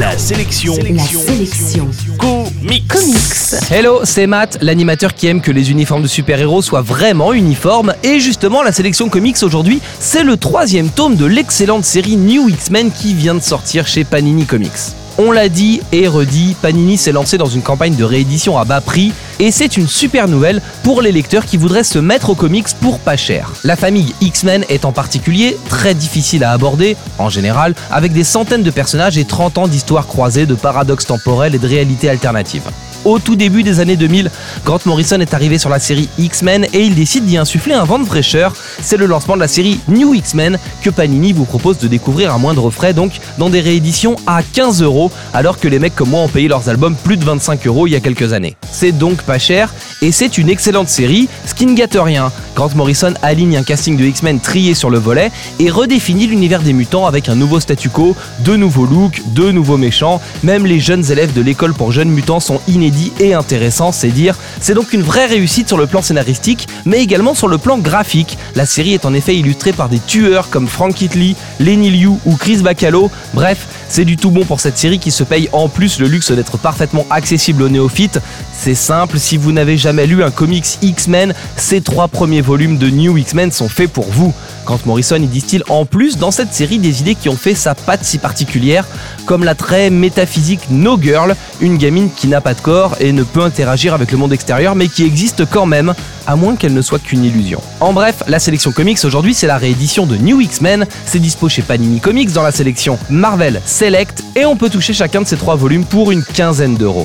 La sélection. La sélection. Comics. Comics. Hello, c'est Matt, l'animateur qui aime que les uniformes de super-héros soient vraiment uniformes. Et justement, la sélection comics aujourd'hui, c'est le troisième tome de l'excellente série New X-Men qui vient de sortir chez Panini Comics. On l'a dit et redit, Panini s'est lancé dans une campagne de réédition à bas prix et c'est une super nouvelle pour les lecteurs qui voudraient se mettre aux comics pour pas cher. La famille X-Men est en particulier très difficile à aborder, en général, avec des centaines de personnages et 30 ans d'histoires croisées, de paradoxes temporels et de réalités alternatives. Au tout début des années 2000, Grant Morrison est arrivé sur la série X-Men et il décide d'y insuffler un vent de fraîcheur. C'est le lancement de la série New X-Men que Panini vous propose de découvrir à moindre frais, donc dans des rééditions à 15 euros, alors que les mecs comme moi ont payé leurs albums plus de 25 euros il y a quelques années. C'est donc pas cher et c'est une excellente série, ce qui ne gâte rien. Grant Morrison aligne un casting de X-Men trié sur le volet et redéfinit l'univers des mutants avec un nouveau statu quo, de nouveaux looks, de nouveaux méchants. Même les jeunes élèves de l'école pour jeunes mutants sont inédits et intéressant, c'est dire. C'est donc une vraie réussite sur le plan scénaristique, mais également sur le plan graphique. La série est en effet illustrée par des tueurs comme Frank Kitley, Lenny Liu ou Chris Bacalo. Bref, c'est du tout bon pour cette série qui se paye en plus le luxe d'être parfaitement accessible aux néophytes. C'est simple, si vous n'avez jamais lu un comics X-Men, ces trois premiers volumes de New X-Men sont faits pour vous. Grant Morrison y distille en plus dans cette série des idées qui ont fait sa patte si particulière, comme la très métaphysique No Girl, une gamine qui n'a pas de corps et ne peut interagir avec le monde extérieur mais qui existe quand même, à moins qu'elle ne soit qu'une illusion. En bref, la sélection comics aujourd'hui c'est la réédition de New X-Men, c'est dispo chez Panini Comics dans la sélection Marvel Select et on peut toucher chacun de ces trois volumes pour une quinzaine d'euros.